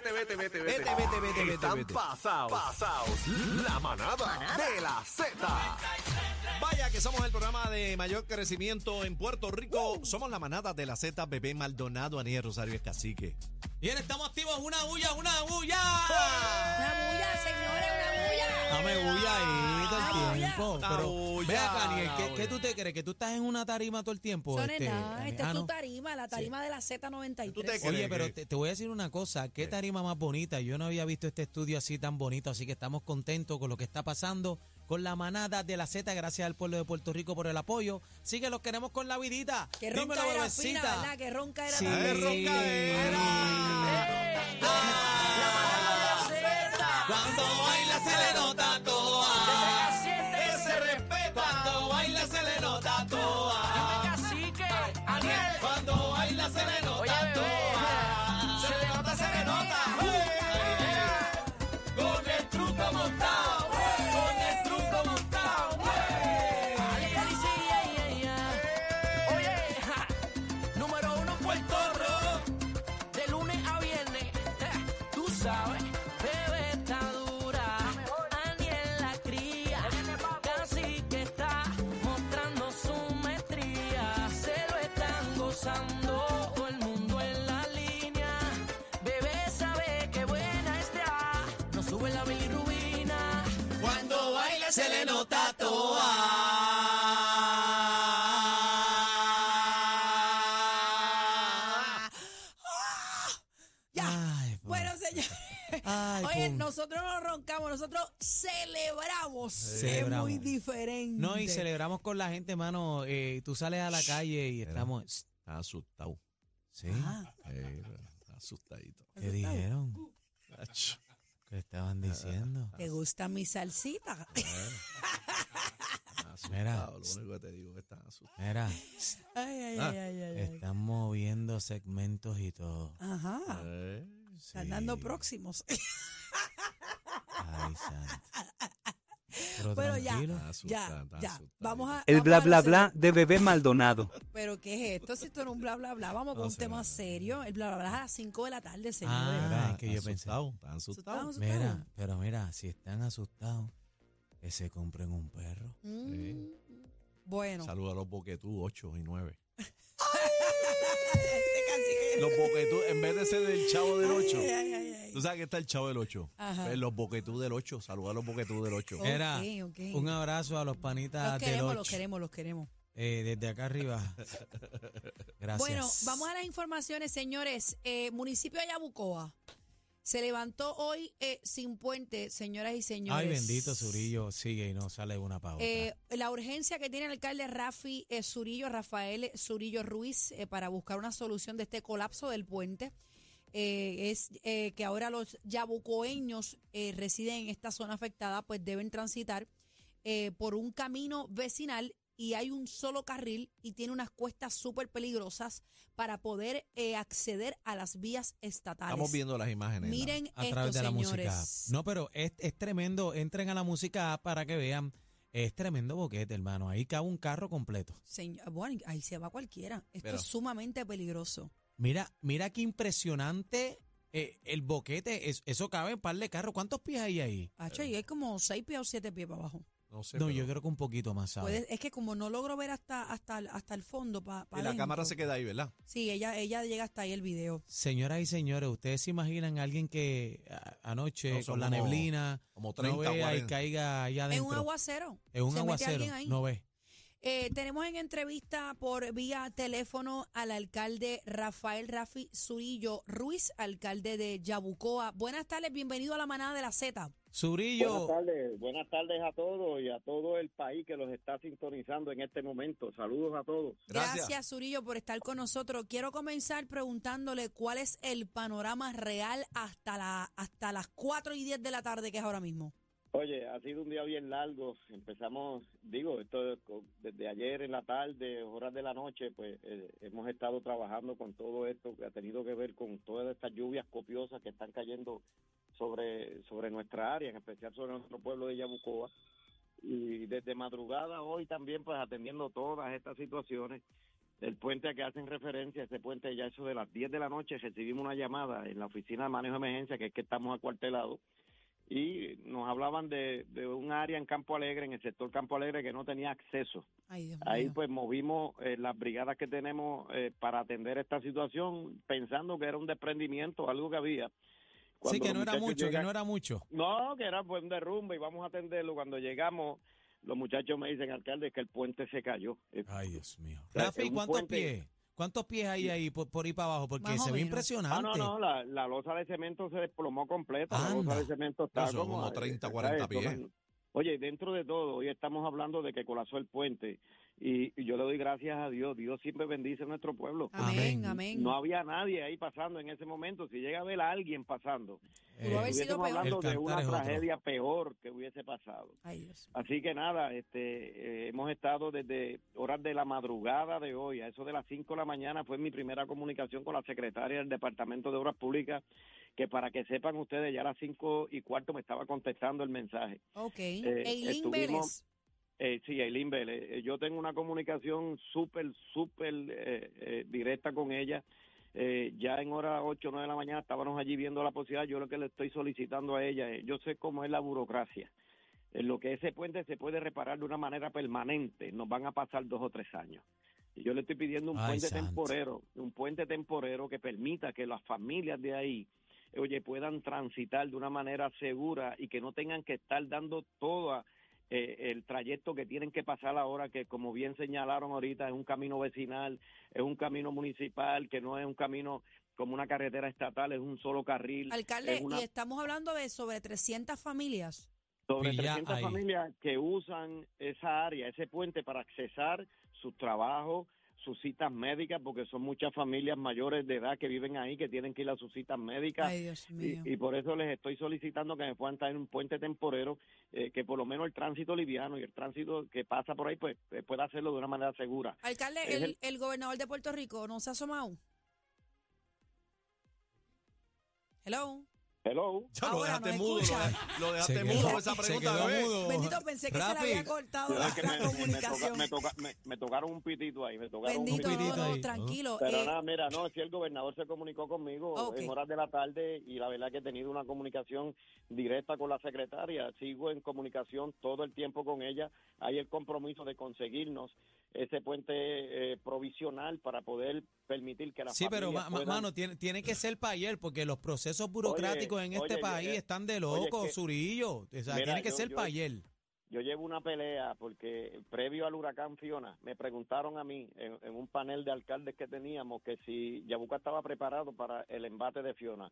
vete, vete, vete, Vete, vete, vete, vete, Están vete. pasados. Pasados. La manada, de la Z. Vaya que somos el programa de mayor crecimiento en Puerto Rico. Somos la manada de la Z, Bebé Maldonado, Aniel Rosario Cacique. Bien, estamos activos. Una bulla, una bulla. Una bulla, señores, una bulla. Dame bulla ahí todo el tiempo. Pero ve acá, Aniel, ¿qué, qué tú te crees? ¿Que tú estás en una tarima todo el tiempo? Es este, nada, Aniel? esta Ah, es no. tu tarima, la tarima de la Z93. ¿Tú te crees? Oye, pero que- te, te voy a decir una cosa, qué tarima más bonita. Yo no había visto este estudio así tan bonito, así que estamos contentos con lo que está pasando con la manada de la Z. Gracias al pueblo de Puerto Rico por el apoyo. Sí que los queremos con la vidita. Que ronca Dímelo, era fina, bebecita. ¿verdad? Que ronca era Sí. la- ¡Eh, roncadera! Cuando baila se le nota toa. Ese respeto. Cuando baila se le nota toa. Cuando baila se le nota toa. Se le nota, se le nota. Con el truco montado. Con el truco montado. Oye, número uno Puerto Rico, de lunes a viernes, tú sabes, se le nota toa. Ya. Ay, po- Bueno, señor. Ay, Oye, pum. nosotros no roncamos, nosotros celebramos. Celebramos. Es muy diferente. No, y celebramos con la gente, mano. Eh, tú sales a la calle y estamos. Está asustado. Sí. Ah, Eh, está asustadito. ¿Qué dijeron? ¿Qué estaban diciendo? ¿Te gusta mi salsita? Mira. Lo único que te digo es que está asustado. Mira, Ay, ay, Ah. ay, ay, ay, ay. están moviendo segmentos y todo. Ajá. Eh, Están dando Sí. próximos. Ay, santo. Pero Bueno, ya. Ya, ya. Vamos a. El vamos bla a bla bla de bebé Maldonado. Pero ¿qué es esto? Si esto era un bla bla bla. Vamos con No un sé, tema sé. serio. El bla bla bla es a las 5 de la tarde, señores. Ah, es que yo Está pensé. asustado, Está asustado. ¿Asustados? Mira, pero mira, si están asustados, que se compren un perro. Mm, Bueno. Saluda a los boquetú 8 y 9. Este Los boquetú, en vez de ser el chavo del 8. Ay, ay, ay, ay. Tú sabes que está el chavo del 8. Ajá. Pues los boquetú del 8. Saluda a los boquetú del 8. Ok, Mira, ok. un abrazo a los panitas Los del queremos, 8. los queremos, los queremos. Eh, desde acá arriba. Gracias. Bueno, vamos a las informaciones, señores. Eh, municipio de Yabucoa se levantó hoy eh, sin puente, señoras y señores. Ay, bendito Zurillo sigue y no sale una pa' otra. Eh, la urgencia que tiene el alcalde Rafi eh, Zurillo, Rafael Zurillo Ruiz, eh, para buscar una solución de este colapso del puente, eh, es eh, que ahora los yabucoeños eh, residen en esta zona afectada, pues deben transitar eh, por un camino vecinal y hay un solo carril y tiene unas cuestas súper peligrosas para poder eh, acceder a las vías estatales. Estamos viendo las imágenes. ¿no? Miren a esto, través de la música. No, pero es, es tremendo. Entren a la música para que vean. Es tremendo boquete, hermano. Ahí cabe un carro completo. Señor, bueno, ahí se va cualquiera. Esto Pero- es sumamente peligroso. Mira, mira qué impresionante eh, el boquete. Es- eso cabe en par de carros. ¿Cuántos pies hay ahí? Hacho, y hay como seis pies o siete pies para abajo. No sé. No, pero- yo creo que un poquito más, ¿sabes? Puede- es que como no logro ver hasta hasta el- hasta el fondo para Y la cámara se queda ahí, ¿verdad? Sí, ella ella llega hasta ahí el video. Señoras y señores, ¿ustedes se imaginan a alguien que a- anoche No, son con la como- neblina Como no 30 vea y 40. caiga allá En adentro? un aguacero. En un se mete aguacero. alguien ahí. No ve. Eh, tenemos en entrevista por vía teléfono al alcalde Rafael Rafi Zurillo Ruiz, alcalde de Yabucoa. Buenas tardes, bienvenido a la manada de la Z. Zurillo. Buenas tardes, buenas tardes a todos y a todo el país que los está sintonizando en este momento. Saludos a todos. Gracias. Gracias, Zurillo, por estar con nosotros. Quiero comenzar preguntándole cuál es el panorama real hasta, la, hasta las 4 y 10 de la tarde, que es ahora mismo. Oye, ha sido un día bien largo. Empezamos, digo, esto desde ayer en la tarde, horas de la noche, pues eh, hemos estado trabajando con todo esto que ha tenido que ver con todas estas lluvias copiosas que están cayendo sobre sobre nuestra área, en especial sobre nuestro pueblo de Yabucoa. Y desde madrugada hoy también, pues atendiendo todas estas situaciones. el puente a que hacen referencia, ese puente ya eso de las 10 de la noche recibimos una llamada en la oficina de manejo de emergencia, que es que estamos acuartelados, y nos hablaban de, de un área en Campo Alegre, en el sector Campo Alegre, que no tenía acceso. Ay, Ahí pues movimos eh, las brigadas que tenemos eh, para atender esta situación, pensando que era un desprendimiento, algo que había. Sí, que no era mucho, que no era mucho. no, que era pues un derrumbe y vamos a atenderlo. Cuando llegamos, los muchachos me dicen, alcalde, que el puente se cayó. Ay, Dios mío. sea, Rafi, es un ¿cuántos pies? ¿Cuántos pies hay ahí por, por ahí para abajo? Porque Más se ve impresionante. Ah, no, no, la, la losa de cemento se desplomó completa. La losa de cemento está Eso, como eh, 30, está 40 esto, pies. Oye, dentro de todo, hoy estamos hablando de que colapsó el puente y, y yo le doy gracias a Dios. Dios siempre bendice a nuestro pueblo. Amén, Amén. No había nadie ahí pasando en ese momento. Si llega a ver a alguien pasando, estuviésemos peor. hablando de una tragedia peor que hubiese pasado. Ay, Dios. Así que nada, este, eh, hemos estado desde horas de la madrugada de hoy, a eso de las 5 de la mañana fue mi primera comunicación con la secretaria del Departamento de Obras Públicas, que para que sepan ustedes, ya a las 5 y cuarto me estaba contestando el mensaje. Ok. Eh, Eileen estuvimos- Vélez. Eh, sí, Eileen Vélez, eh, yo tengo una comunicación súper, súper eh, eh, directa con ella. Eh, ya en horas 8 o 9 de la mañana estábamos allí viendo la posibilidad. Yo lo que le estoy solicitando a ella, es, yo sé cómo es la burocracia. En lo que ese puente se puede reparar de una manera permanente, nos van a pasar dos o tres años. Y yo le estoy pidiendo un Ay, puente temporero, un puente temporero que permita que las familias de ahí, oye, puedan transitar de una manera segura y que no tengan que estar dando todo eh, el trayecto que tienen que pasar ahora, que como bien señalaron ahorita, es un camino vecinal, es un camino municipal, que no es un camino como una carretera estatal, es un solo carril. Alcalde, es una- y estamos hablando de sobre 300 familias. sobre ya 300 ahí. familias que usan esa área, ese puente para accesar sus trabajos, sus citas médicas, porque son muchas familias mayores de edad que viven ahí, que tienen que ir a sus citas médicas. Ay, Dios mío. Y, y por eso les estoy solicitando que me puedan traer un puente temporero, eh, que por lo menos el tránsito liviano y el tránsito que pasa por ahí, pues eh, pueda hacerlo de una manera segura. Alcalde, el- el gobernador de Puerto Rico no se ha asomado. Hello. Hello. Ya lo Ahora dejaste no mudo, lo, escucha. de- lo dejaste Se mudo quedó- esa se pregunta, quedó bebé. mudo. Bendito, pensé que se Rafi. le había cortado la, Es que la me, me- me comunicación. toca- me toca- me- me tocaron un pitito ahí, me tocaron Bendito, un pitito pitito. no, no, ahí. tranquilo. Pero eh, nada, mira, no, si el gobernador se comunicó conmigo Ok. en horas de la tarde y la verdad que he tenido una comunicación directa con la secretaria. Sigo en comunicación todo el tiempo con ella. Hay el compromiso de conseguirnos ese puente eh, provisional para poder permitir que las Sí, pero ma- puedan- mano, tiene, tiene que ser para ayer, porque los procesos burocráticos en este oye, país eh, están de oye, locos, que- Zurillo. O sea, Mira, tiene que yo- ser yo- para ayer. Yo llevo una pelea porque previo al huracán Fiona me preguntaron a mí en, en un panel de alcaldes que teníamos que si Yabucoa estaba preparado para el embate de Fiona.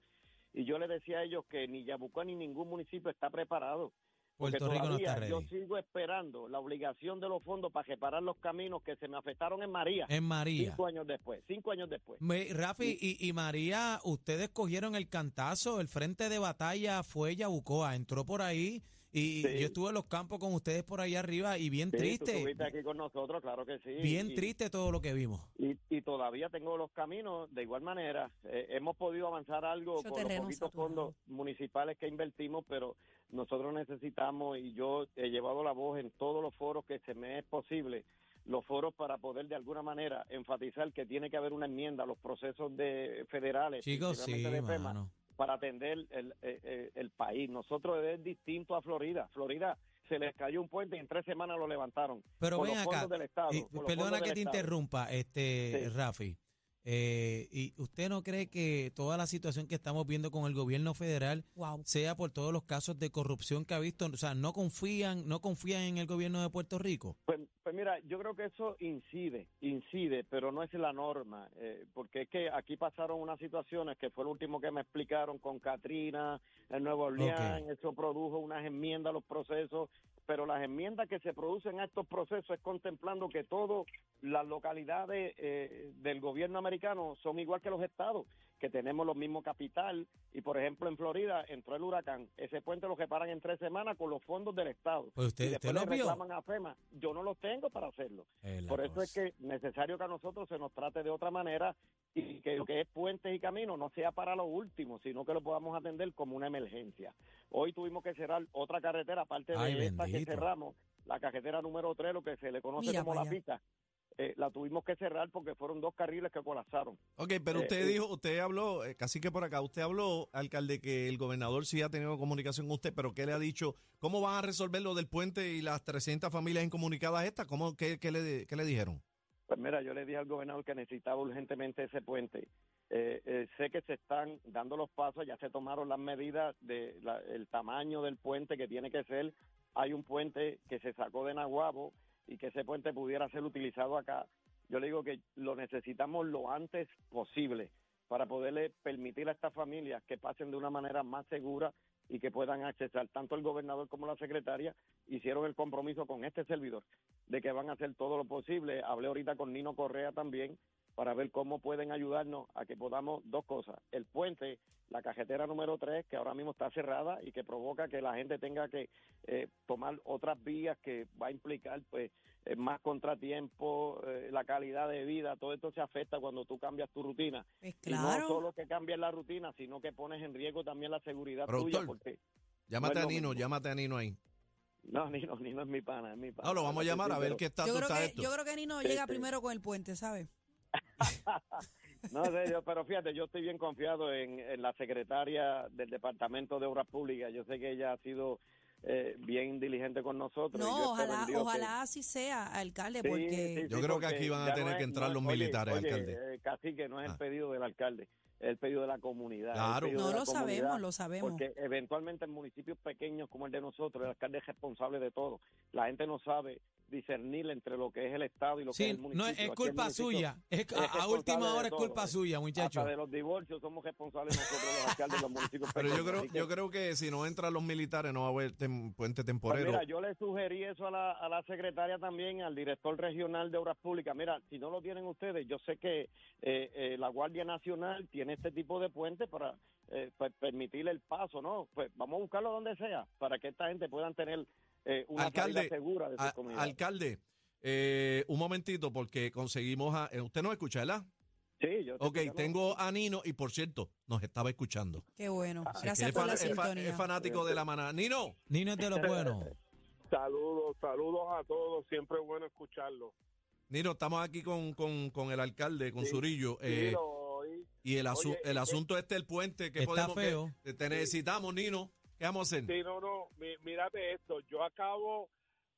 Y yo le decía a ellos que ni Yabucoa ni ningún municipio está preparado. Porque Puerto Rico no está todavía yo ready. sigo esperando la obligación de los fondos para reparar los caminos que se me afectaron en María. En María. Cinco años después, cinco años después. Me- Rafi y, y María, ustedes cogieron el cantazo, el frente de batalla fue Yabucoa, entró por ahí y Sí. yo estuve en los campos con ustedes por ahí arriba y bien Sí, tú triste, estuviste aquí con nosotros, claro que sí. bien Y- triste todo lo que vimos. Y, y todavía tengo los caminos de igual manera. Eh, hemos podido avanzar algo con los poquitos fondos municipales que invertimos, pero nosotros necesitamos, y yo he llevado la voz en todos los foros que se me es posible, los foros para poder de alguna manera enfatizar que tiene que haber una enmienda a los procesos de federales, Chicos, sí, de FEMA, para atender el, el- el- el país. Nosotros es distinto a Florida. Florida se les cayó un puente y en tres semanas lo levantaron. Pero ven acá, Estado. y perdona que te Estado. interrumpa, este Sí. Rafi. Eh, ¿Y usted no cree que toda la situación que estamos viendo con el gobierno federal wow. sea por todos los casos de corrupción que ha visto? O sea, no confían, no confían en el gobierno de Puerto Rico. Pues, pues mira, yo creo que eso incide, incide, pero no es la norma, eh, porque es que aquí pasaron unas situaciones que fue lo último que me explicaron con Katrina, en Nueva Orleans, eso produjo unas enmiendas a los procesos, pero las enmiendas que se producen a estos procesos es contemplando que todas las localidades eh, del gobierno americano son igual que los estados, que tenemos los mismos capital, y por ejemplo en Florida entró el huracán, ese puente lo reparan en tres semanas con los fondos del estado. Pues y usted, después usted le lo vio. reclaman a FEMA. Yo no los tengo para hacerlo. Por eso es que necesario que a nosotros se nos trate de otra manera y que lo que es puentes y caminos no sea para lo último, sino que lo podamos atender como una emergencia. Hoy tuvimos que cerrar otra carretera, aparte de Ay, esta que cerramos, la carretera número 3, lo que se le conoce Mira como la pista. eh, la tuvimos que cerrar porque fueron dos carriles que colapsaron. Ok, pero Eh, usted eh. dijo, usted habló, eh, casi que por acá, usted habló, alcalde, que el gobernador sí ha tenido comunicación con usted, pero ¿qué le ha dicho? ¿Cómo van a resolver lo del puente y las 300 familias incomunicadas estas? ¿Cómo, qué, qué le, qué le dijeron? Pues mira, yo le dije al gobernador que necesitaba urgentemente ese puente. Eh, eh, sé que se están dando los pasos, ya se tomaron las medidas de el tamaño del puente que tiene que ser. Hay un puente que se sacó de Nahuabo y que ese puente pudiera ser utilizado acá. Yo le digo que lo necesitamos lo antes posible para poderle permitir a estas familias que pasen de una manera más segura y que puedan accesar. Tanto el gobernador como la secretaria hicieron el compromiso con este servidor de que van a hacer todo lo posible. Hablé ahorita con Nino Correa también para ver cómo pueden ayudarnos a que podamos dos cosas. El puente, la cajetera número 3, que ahora mismo está cerrada y que provoca que la gente tenga que eh, tomar otras vías que va a implicar pues más contratiempo, eh, la calidad de vida, todo esto se afecta cuando tú cambias tu rutina. Pues Y no claro. solo que cambies la rutina, sino que pones en riesgo también la seguridad Productor. tuya. Porque, Llámate No a Nino, mismo. llámate a Nino ahí. no, Nino, Nino es mi pana, es mi pana. No, lo vamos a llamar a ver qué Yo creo, está que, esto. yo creo que Nino Sí, llega sí. primero con el puente, ¿sabes? No sé, yo, pero fíjate, yo estoy bien confiado en, en la secretaria del Departamento de Obras Públicas. Yo sé que ella ha sido eh, bien diligente con nosotros. yo No, ojalá, que- ojalá así sea, alcalde, Sí, porque sí, Yo creo que aquí van a tener no que entrar no- los oye, militares, oye, alcalde. eh, casi que no es Ah. el pedido del alcalde, es el pedido de la comunidad. Claro. no lo comunidad, sabemos, lo sabemos. Porque eventualmente en municipios pequeños como el de nosotros, el alcalde es responsable de todo. La gente no sabe discernir entre lo que es el Estado y lo que es el municipio. no, es culpa suya. Es, es a- última hora es culpa eh. suya, muchacho. Hasta de los divorcios somos responsables nosotros los alcaldes de los municipios Pero yo creo, que- yo creo que si no entran los militares no va a haber tem- puente Pues temporero. mira, yo le sugerí eso a la, a la secretaria también, al director regional de Obras Públicas. Mira, si no lo tienen ustedes, yo sé que eh, eh, la Guardia Nacional tiene este tipo de puentes para eh, pues, permitir el paso, ¿no? Pues vamos a buscarlo donde sea, para que esta gente puedan tener eh, una Alcalde, segura de A- alcalde, eh, un momentito, porque conseguimos a... eh, Usted nos escucha, ¿verdad? Sí, yo Ok, yo no- tengo a Nino y por cierto, nos estaba escuchando. Qué bueno. Ah, Gracias es, por la es sintonía. es fanático de la manada. Nino, Nino es de los buenos. Saludos, saludos a todos. Siempre es bueno escucharlo. Nino, estamos aquí con, con, con el alcalde, con Sí, Zurillo. Sí, eh, lo y el, asu- Oye, el eh, asunto este del puente que Está podemos... feo. que te necesitamos, Nino. ¿Qué vamos a hacer? Sí, no, no. mírate esto. Yo acabo,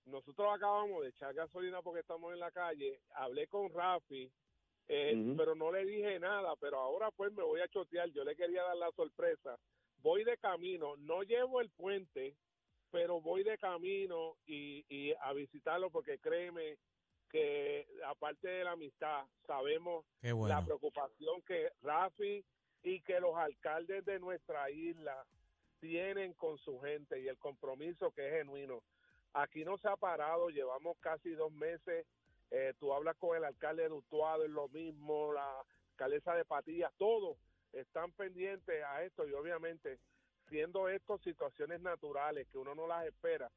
nosotros acabamos de echar gasolina porque estamos en la calle. Hablé con Rafi, eh, pero no le dije nada. Pero ahora pues me voy a chotear. Yo le quería dar la sorpresa. Voy de camino. No llevo el puente, pero voy de camino y, y a visitarlo porque créeme que aparte de la amistad, sabemos la preocupación que Rafi y que los alcaldes de nuestra isla tienen con su gente y el compromiso que es genuino. Aquí no se ha parado, llevamos casi dos meses. eh, tú hablas con el alcalde de Utuado, es lo mismo, la alcaldesa de Patillas, todos están pendientes a esto y obviamente siendo esto situaciones naturales que uno no las espera,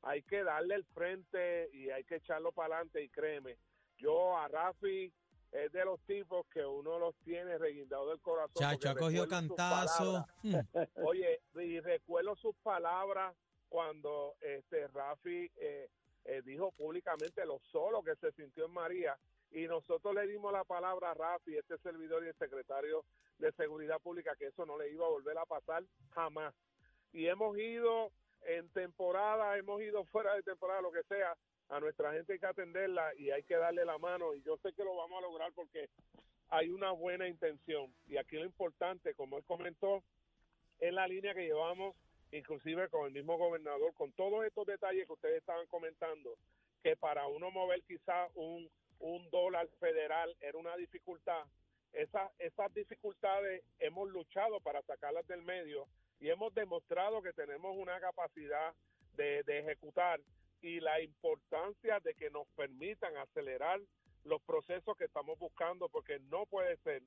hay que darle el frente y hay que echarlo para adelante y créeme, yo a Rafi es de los tipos que uno los tiene reguindados del corazón. Chacho, ha cogido cantazo. palabras. Mm. Oye, y recuerdo sus palabras cuando este Rafi eh, eh, dijo públicamente lo solo que se sintió en María y nosotros le dimos la palabra a Rafi, este servidor y el secretario de Seguridad Pública, que eso no le iba a volver a pasar jamás. Y hemos ido en temporada, hemos ido fuera de temporada, lo que sea, a nuestra gente hay que atenderla y hay que darle la mano y yo sé que lo vamos a lograr porque hay una buena intención. Y aquí lo importante, como él comentó, es la línea que llevamos inclusive con el mismo gobernador, con todos estos detalles que ustedes estaban comentando, que para uno mover quizá un, un dólar federal era una dificultad, esas, esas dificultades hemos luchado para sacarlas del medio y hemos demostrado que tenemos una capacidad de, de ejecutar y la importancia de que nos permitan acelerar los procesos que estamos buscando, porque no puede ser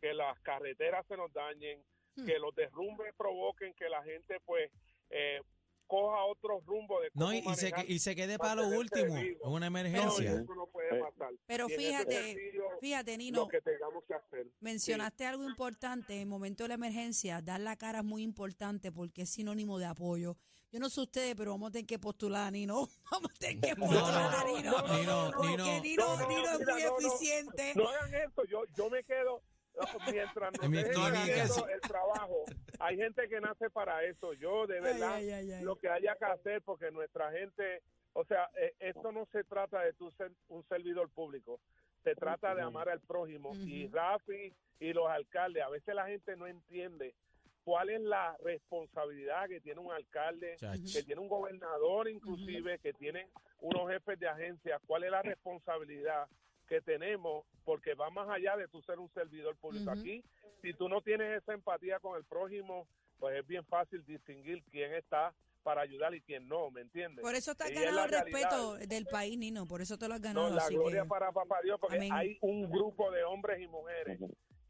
que las carreteras se nos dañen, Hmm. que los derrumbes provoquen que la gente pues eh, coja otro rumbo de cómo No, y, y se, manejar que- y se quede para lo último, en una No, emergencia. eso no puede pasar. Pero Y fíjate, sentido, fíjate, lo Nino, que tengamos que hacer. mencionaste algo importante. En el momento de la emergencia, dar la cara es muy importante porque es sinónimo de apoyo. Yo no sé ustedes, pero vamos a tener que postular a Nino. Vamos a tener que No, postular a no, Nino. no, Nino, Porque Nino. Nino, No, no, es muy no, no. eficiente. No hagan esto, yo, yo me quedo mientras clínica. haciendo el trabajo. Hay gente que nace para eso. Yo de verdad ay, ay, ay. lo que haya que hacer porque nuestra gente, o sea, eh, esto no se trata de tú ser un servidor público. Se trata de amar al prójimo y. Rafi y los alcaldes, a veces la gente no entiende cuál es la responsabilidad que tiene un alcalde, que tiene un gobernador inclusive, que tiene unos jefes de agencia, cuál es la responsabilidad que tenemos, porque va más allá de tú ser un servidor público. Aquí, si tú no tienes esa empatía con el prójimo, pues es bien fácil distinguir quién está para ayudar y quién no, ¿me entiendes? Por eso te has Y es ganado el respeto del país, Nino. Por eso te lo has No, ganado. la así gloria que, para papá Dios, porque Amén. hay un grupo de hombres y mujeres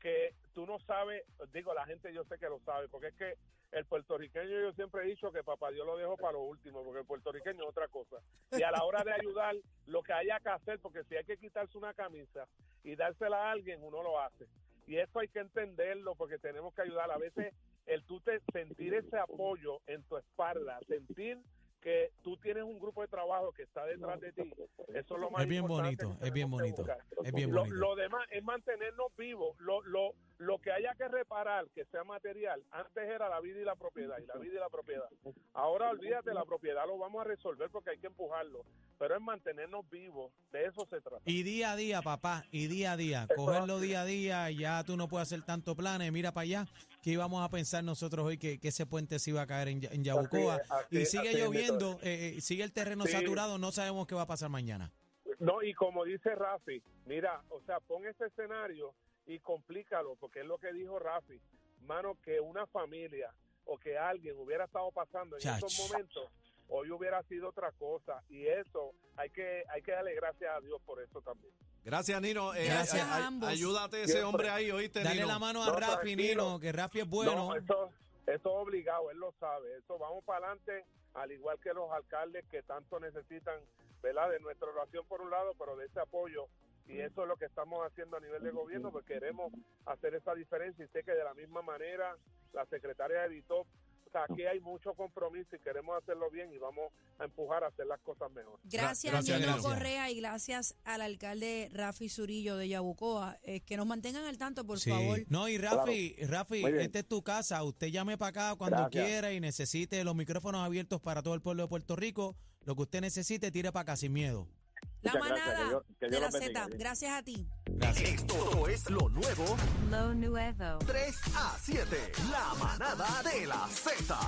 que tú no sabes, digo, la gente yo sé que lo sabe, porque es que el puertorriqueño yo siempre he dicho que papá Dios lo dejo para lo último, porque el puertorriqueño es otra cosa. Y a la hora de ayudar, lo que haya que hacer, porque si hay que quitarse una camisa y dársela a alguien, uno lo hace. Y eso hay que entenderlo, porque tenemos que ayudar. A veces el tú te, sentir ese apoyo en tu espalda, sentir que tú tienes un grupo de trabajo que está detrás de ti, eso es lo más Es bien importante bonito, es bien bonito, es bien Lo, bonito. lo demás es mantenernos vivos. Lo, lo, lo que haya que reparar, que sea material, antes era la vida y la propiedad, y la vida y la propiedad. Ahora olvídate, la propiedad lo vamos a resolver porque hay que empujarlo, pero es mantenernos vivos, de eso se trata. Y día a día, papá, y día a día, cogerlo día a día, ya tú no puedes hacer tanto planes, mira para allá, que íbamos a pensar nosotros hoy que, que ese puente se iba a caer en, en Yabucoa, Así es, así y sigue lloviendo, eh, eh, sigue el terreno Sí. saturado, no sabemos qué va a pasar mañana. No, y como dice Rafi, mira, o sea, pon ese escenario y complícalo, porque es lo que dijo Rafi, mano, que una familia o que alguien hubiera estado pasando en esos Chach. momentos, hoy hubiera sido otra cosa, y eso hay que hay que darle gracias a Dios por eso también. Gracias, Nino. Eh, Gracias a ay- ambos. Ayúdate a ese Siempre. hombre ahí, ¿oíste, Dale Nino? la mano a No, Rafi, tranquilo. Nino, que Rafi es bueno. No, eso, eso es obligado, él lo sabe. Eso vamos para adelante, al igual que los alcaldes que tanto necesitan, ¿verdad? De nuestra oración por un lado, pero de ese apoyo. Y eso es lo que estamos haciendo a nivel de gobierno, porque queremos hacer esa diferencia. Y sé que de la misma manera la secretaria evitó. O sea, aquí hay mucho compromiso y queremos hacerlo bien y vamos a empujar a hacer las cosas mejor. Gracias, Gracias, Nino gracias. Correa, y gracias al alcalde Rafi Zurillo de Yabucoa. Eh, que nos mantengan al tanto, por Sí. favor. No, y Rafi, Rafi, Muy bien. esta es tu casa. Usted llame para acá cuando Gracias. quiera y necesite los micrófonos abiertos para todo el pueblo de Puerto Rico. Lo que usted necesite, tire para acá sin miedo. La Muchas gracias, manada que Dios- que de la. Z. Gracias a ti. Gracias. Esto es lo nuevo Lo nuevo. 3 a 7. La manada de la Z.